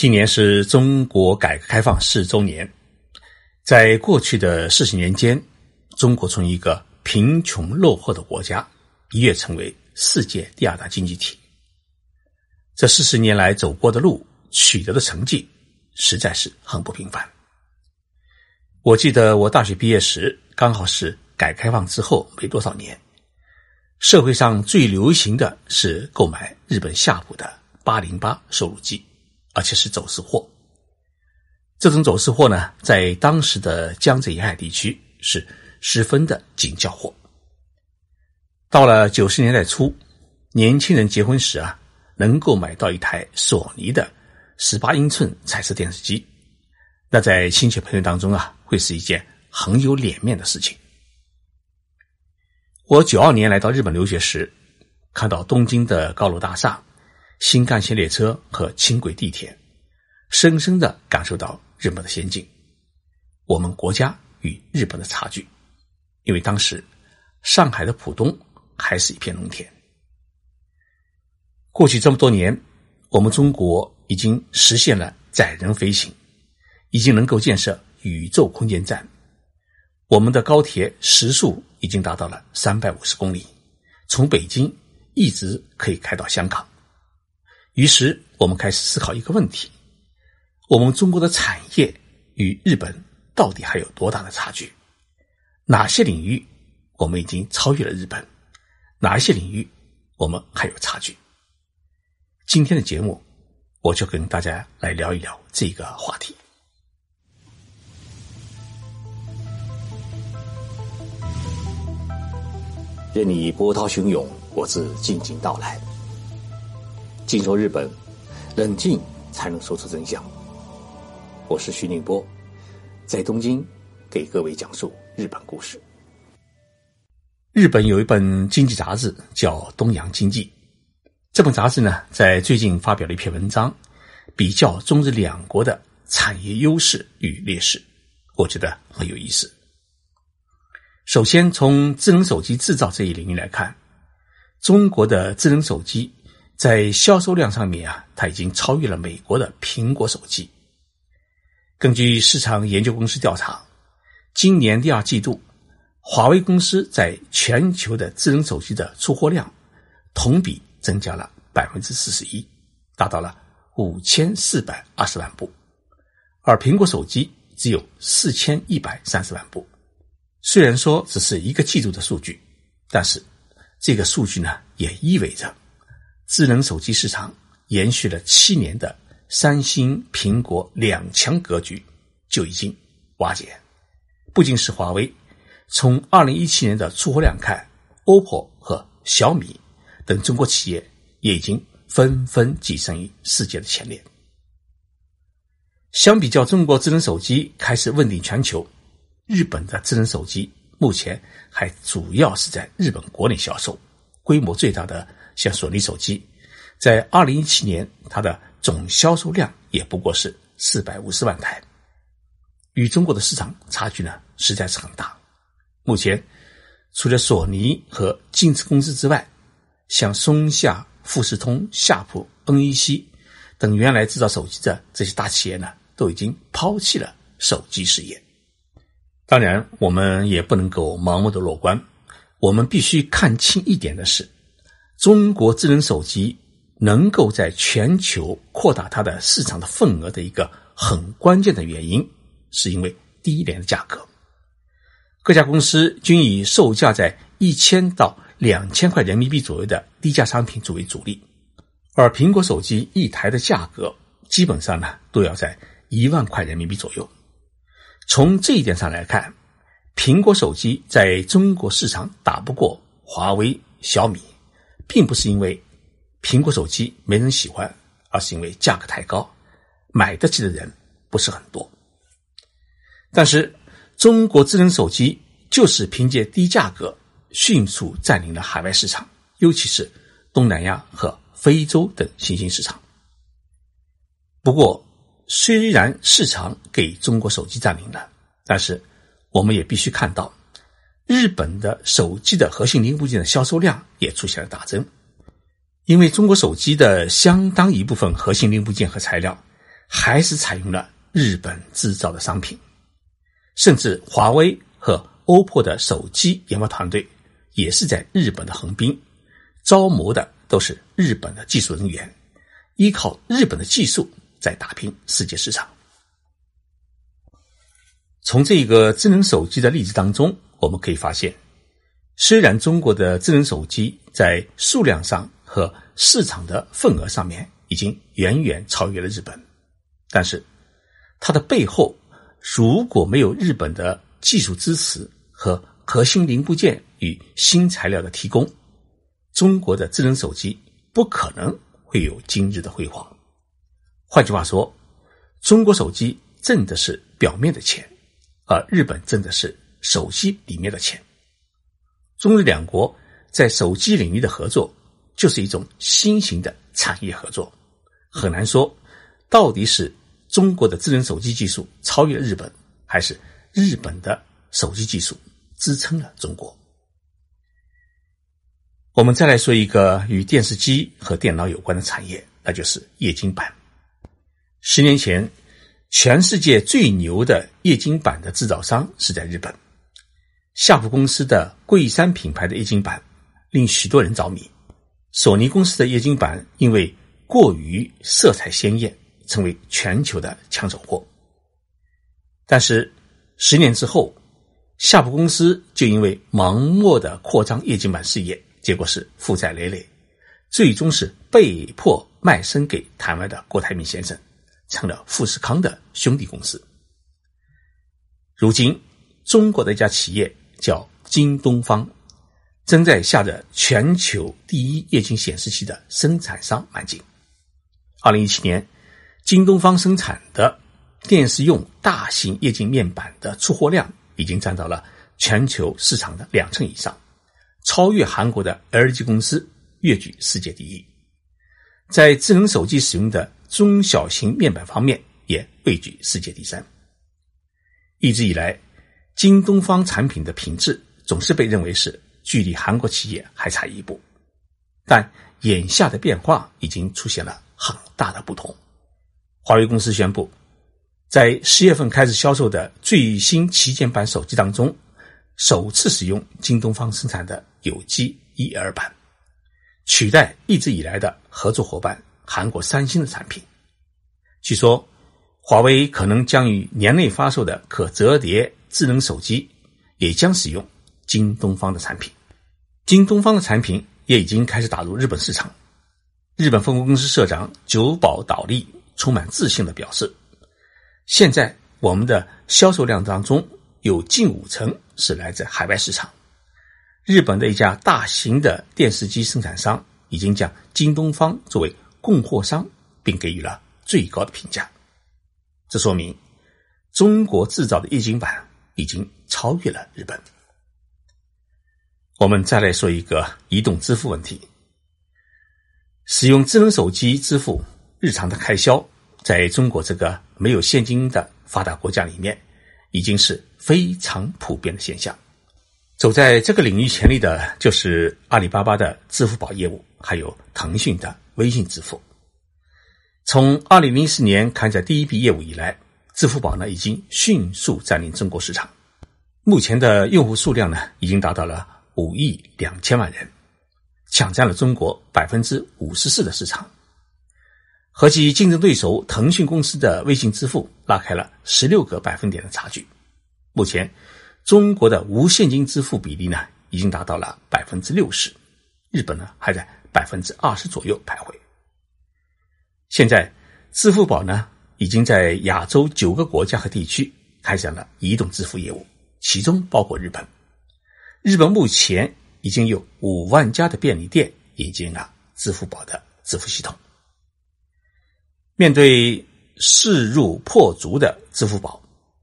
今年是中国改革开放四周年，在过去的四十年间，中国从一个贫穷落后的国家一跃成为世界第二大经济体。这四十年来走过的路，取得的成绩，实在是很不平凡。我记得我大学毕业时，刚好是改革开放之后没多少年，社会上最流行的是购买日本夏普的八零八收录机。而且是走私货，这种走私货呢，在当时的江浙沿海地区是十分的紧俏货。到了九十年代初，年轻人结婚时啊，能够买到一台索尼的十八英寸彩色电视机，那在亲戚朋友当中啊，会是一件很有脸面的事情。我九二年来到日本留学时，看到东京的高楼大厦。新干线列车和轻轨地铁，深深的感受到日本的先进，我们国家与日本的差距。因为当时上海的浦东还是一片农田。过去这么多年，我们中国已经实现了载人飞行，已经能够建设宇宙空间站。我们的高铁时速已经达到了三百五十公里，从北京一直可以开到香港。于是，我们开始思考一个问题：我们中国的产业与日本到底还有多大的差距？哪些领域我们已经超越了日本？哪一些领域我们还有差距？今天的节目，我就跟大家来聊一聊这个话题。任你波涛汹涌，我自静静到来。静说日本，冷静才能说出真相。我是徐宁波，在东京给各位讲述日本故事。日本有一本经济杂志叫《东洋经济》，这本杂志呢，在最近发表了一篇文章，比较中日两国的产业优势与劣势，我觉得很有意思。首先，从智能手机制造这一领域来看，中国的智能手机。在销售量上面啊，它已经超越了美国的苹果手机。根据市场研究公司调查，今年第二季度，华为公司在全球的智能手机的出货量同比增加了百分之四十一，达到了五千四百二十万部，而苹果手机只有四千一百三十万部。虽然说只是一个季度的数据，但是这个数据呢，也意味着。智能手机市场延续了七年的三星、苹果两强格局就已经瓦解。不仅是华为，从二零一七年的出货量看，OPPO 和小米等中国企业也已经纷纷跻身于世界的前列。相比较中国智能手机开始问鼎全球，日本的智能手机目前还主要是在日本国内销售，规模最大的。像索尼手机，在二零一七年，它的总销售量也不过是四百五十万台，与中国的市场差距呢实在是很大。目前，除了索尼和京瓷公司之外，像松下、富士通、夏普、NEC 等原来制造手机的这些大企业呢，都已经抛弃了手机事业。当然，我们也不能够盲目的乐观，我们必须看清一点的是。中国智能手机能够在全球扩大它的市场的份额的一个很关键的原因，是因为低廉的价格。各家公司均以售价在一千到两千块人民币左右的低价商品作为主力，而苹果手机一台的价格基本上呢都要在一万块人民币左右。从这一点上来看，苹果手机在中国市场打不过华为、小米。并不是因为苹果手机没人喜欢，而是因为价格太高，买得起的人不是很多。但是，中国智能手机就是凭借低价格迅速占领了海外市场，尤其是东南亚和非洲等新兴市场。不过，虽然市场给中国手机占领了，但是我们也必须看到。日本的手机的核心零部件的销售量也出现了大增，因为中国手机的相当一部分核心零部件和材料还是采用了日本制造的商品，甚至华为和 OPPO 的手机研发团队也是在日本的横滨，招募的都是日本的技术人员，依靠日本的技术在打拼世界市场。从这个智能手机的例子当中，我们可以发现，虽然中国的智能手机在数量上和市场的份额上面已经远远超越了日本，但是它的背后如果没有日本的技术支持和核心零部件与新材料的提供，中国的智能手机不可能会有今日的辉煌。换句话说，中国手机挣的是表面的钱。而日本挣的是手机里面的钱。中日两国在手机领域的合作，就是一种新型的产业合作。很难说，到底是中国的智能手机技术超越了日本，还是日本的手机技术支撑了中国。我们再来说一个与电视机和电脑有关的产业，那就是液晶板。十年前。全世界最牛的液晶板的制造商是在日本，夏普公司的桂山品牌的液晶板令许多人着迷。索尼公司的液晶板因为过于色彩鲜艳，成为全球的抢手货。但是十年之后，夏普公司就因为盲目的扩张液晶板事业，结果是负债累累，最终是被迫卖身给台湾的郭台铭先生。成了富士康的兄弟公司。如今，中国的一家企业叫京东方，正在下着全球第一液晶显示器的生产商迈进。二零一七年，京东方生产的电视用大型液晶面板的出货量已经占到了全球市场的两成以上，超越韩国的 LG 公司，跃居世界第一。在智能手机使用的。中小型面板方面也位居世界第三。一直以来，京东方产品的品质总是被认为是距离韩国企业还差一步，但眼下的变化已经出现了很大的不同。华为公司宣布，在十月份开始销售的最新旗舰版手机当中，首次使用京东方生产的有机 E2 版，取代一直以来的合作伙伴。韩国三星的产品，据说华为可能将于年内发售的可折叠智能手机，也将使用京东方的产品。京东方的产品也已经开始打入日本市场。日本分公司社长久保岛利充满自信的表示：“现在我们的销售量当中有近五成是来自海外市场。日本的一家大型的电视机生产商已经将京东方作为。”供货商并给予了最高的评价，这说明中国制造的液晶板已经超越了日本。我们再来说一个移动支付问题，使用智能手机支付日常的开销，在中国这个没有现金的发达国家里面，已经是非常普遍的现象。走在这个领域前列的就是阿里巴巴的支付宝业务，还有腾讯的。微信支付从二零零四年开展第一笔业务以来，支付宝呢已经迅速占领中国市场，目前的用户数量呢已经达到了五亿两千万人，抢占了中国百分之五十四的市场，和其竞争对手腾讯公司的微信支付拉开了十六个百分点的差距。目前，中国的无现金支付比例呢已经达到了百分之六十，日本呢还在。百分之二十左右徘徊。现在，支付宝呢已经在亚洲九个国家和地区开展了移动支付业务，其中包括日本。日本目前已经有五万家的便利店引进了支付宝的支付系统。面对势如破竹的支付宝，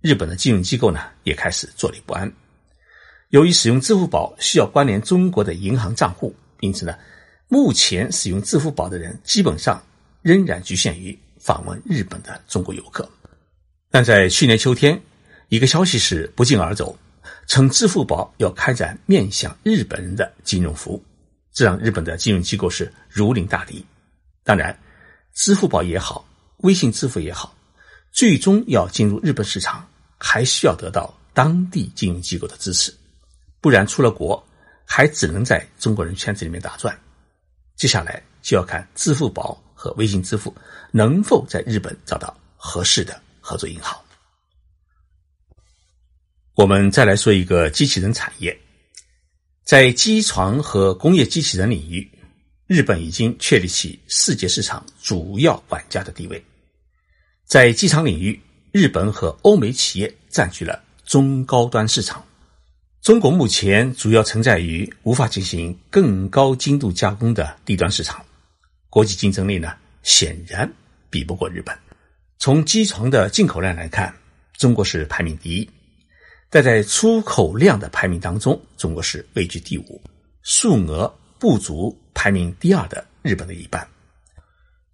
日本的金融机构呢也开始坐立不安。由于使用支付宝需要关联中国的银行账户，因此呢。目前使用支付宝的人基本上仍然局限于访问日本的中国游客，但在去年秋天，一个消息是不胫而走，称支付宝要开展面向日本人的金融服务，这让日本的金融机构是如临大敌。当然，支付宝也好，微信支付也好，最终要进入日本市场，还需要得到当地金融机构的支持，不然出了国还只能在中国人圈子里面打转。接下来就要看支付宝和微信支付能否在日本找到合适的合作银行。我们再来说一个机器人产业，在机床和工业机器人领域，日本已经确立起世界市场主要玩家的地位。在机场领域，日本和欧美企业占据了中高端市场。中国目前主要存在于无法进行更高精度加工的低端市场，国际竞争力呢显然比不过日本。从机床的进口量来看，中国是排名第一。但在出口量的排名当中，中国是位居第五，数额不足排名第二的日本的一半。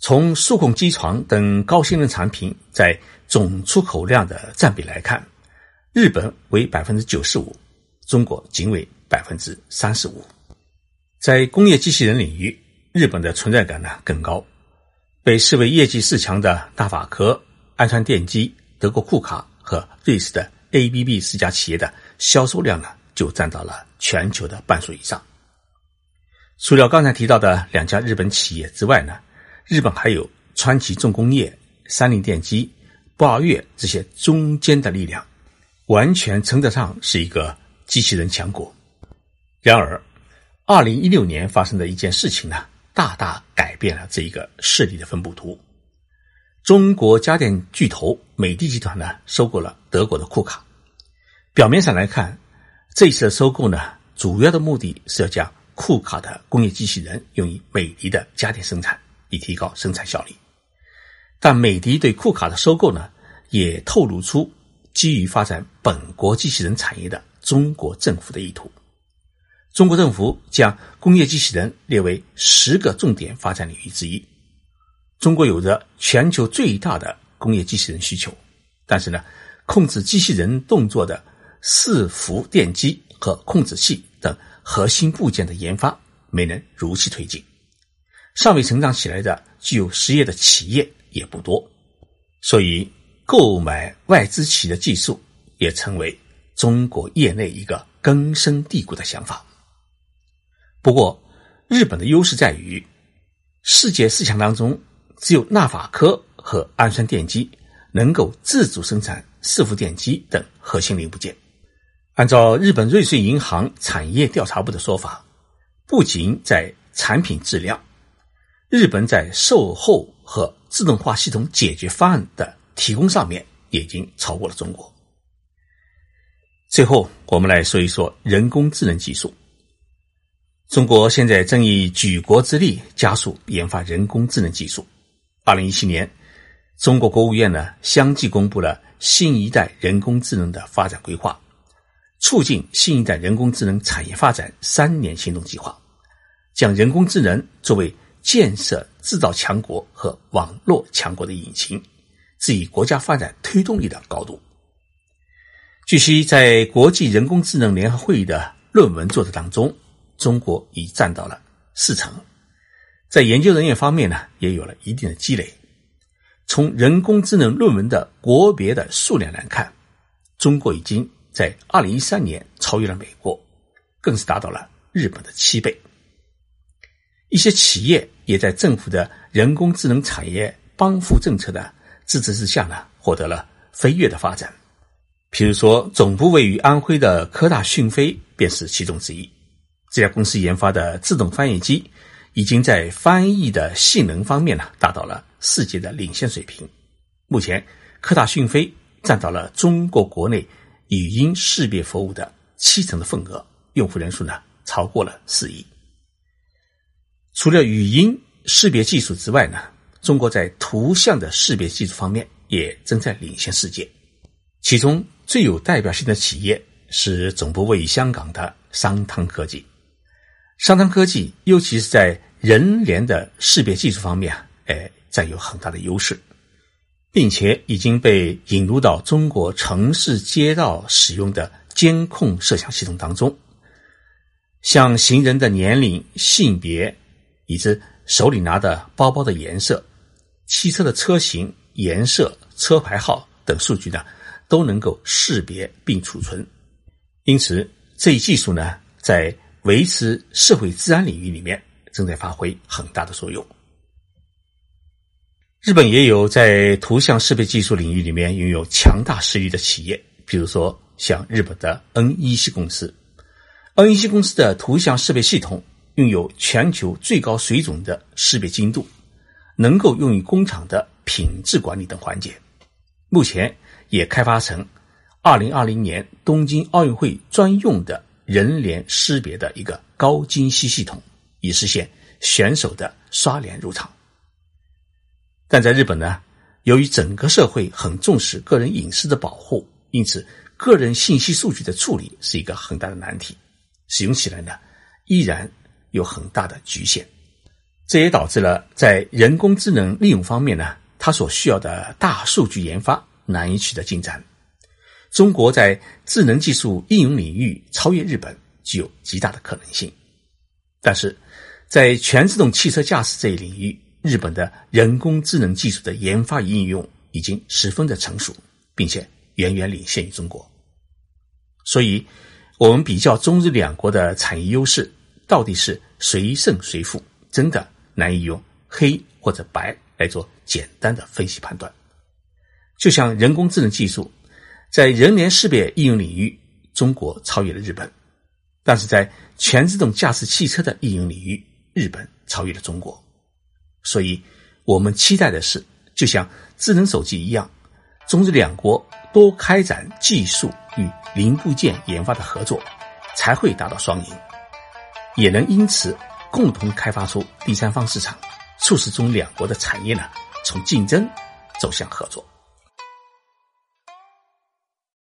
从数控机床等高性能产品在总出口量的占比来看，日本为百分之九十五，中国仅为百分之三十五。在工业机器人领域，日本的存在感呢更高，被视为业绩四强的大法科、安川电机、德国库卡和瑞士的。ABB 四家企业的销售量呢，就占到了全球的半数以上。除了刚才提到的两家日本企业之外呢，日本还有川崎重工业、三菱电机、不二越这些中间的力量，完全称得上是一个机器人强国。然而，二零一六年发生的一件事情呢，大大改变了这一个势力的分布图。中国家电巨头美的集团呢，收购了德国的库卡。表面上来看，这一次的收购呢，主要的目的是要将库卡的工业机器人用于美的的家电生产，以提高生产效率。但美的对库卡的收购呢，也透露出基于发展本国机器人产业的中国政府的意图。中国政府将工业机器人列为十个重点发展领域之一。中国有着全球最大的工业机器人需求，但是呢，控制机器人动作的伺服电机和控制器等核心部件的研发没能如期推进，尚未成长起来的具有实业的企业也不多，所以购买外资企业的技术也成为中国业内一个根深蒂固的想法。不过，日本的优势在于世界四强当中。只有纳法科和安川电机能够自主生产伺服电机等核心零部件。按照日本瑞穗银行产业调查部的说法，不仅在产品质量，日本在售后和自动化系统解决方案的提供上面已经超过了中国。最后，我们来说一说人工智能技术。中国现在正以举国之力加速研发人工智能技术。二零一七年，中国国务院呢相继公布了新一代人工智能的发展规划，促进新一代人工智能产业发展三年行动计划，将人工智能作为建设制造强国和网络强国的引擎，置于国家发展推动力的高度。据悉，在国际人工智能联合会议的论文作者当中，中国已占到了四成。在研究人员方面呢，也有了一定的积累。从人工智能论文的国别的数量来看，中国已经在二零一三年超越了美国，更是达到了日本的七倍。一些企业也在政府的人工智能产业帮扶政策的支持之下呢，获得了飞跃的发展。譬如说，总部位于安徽的科大讯飞便是其中之一。这家公司研发的自动翻译机。已经在翻译的性能方面呢，达到了世界的领先水平。目前，科大讯飞占到了中国国内语音识别服务的七成的份额，用户人数呢超过了四亿。除了语音识别技术之外呢，中国在图像的识别技术方面也正在领先世界。其中最有代表性的企业是总部位于香港的商汤科技。商汤科技，尤其是在人脸的识别技术方面啊，哎，占有很大的优势，并且已经被引入到中国城市街道使用的监控摄像系统当中。像行人的年龄、性别，以及手里拿的包包的颜色，汽车的车型、颜色、车牌号等数据呢，都能够识别并储存。因此，这一技术呢，在维持社会治安领域里面正在发挥很大的作用。日本也有在图像识别技术领域里面拥有强大实力的企业，比如说像日本的 NEC 公司。NEC 公司的图像识别系统拥有全球最高水准的识别精度，能够用于工厂的品质管理等环节。目前也开发成2020年东京奥运会专用的人脸识别的一个高精细系统，以实现选手的刷脸入场。但在日本呢，由于整个社会很重视个人隐私的保护，因此个人信息数据的处理是一个很大的难题，使用起来呢依然有很大的局限。这也导致了在人工智能利用方面呢，它所需要的大数据研发难以取得进展。中国在智能技术应用领域超越日本具有极大的可能性，但是在全自动汽车驾驶这一领域。日本的人工智能技术的研发与应用已经十分的成熟，并且远远领先于中国。所以，我们比较中日两国的产业优势到底是谁胜谁负，真的难以用黑或者白来做简单的分析判断。就像人工智能技术在人脸识别应用领域，中国超越了日本；但是在全自动驾驶汽车的应用领域，日本超越了中国。所以，我们期待的是，就像智能手机一样，中日两国多开展技术与零部件研发的合作，才会达到双赢，也能因此共同开发出第三方市场，促使中两国的产业呢从竞争走向合作。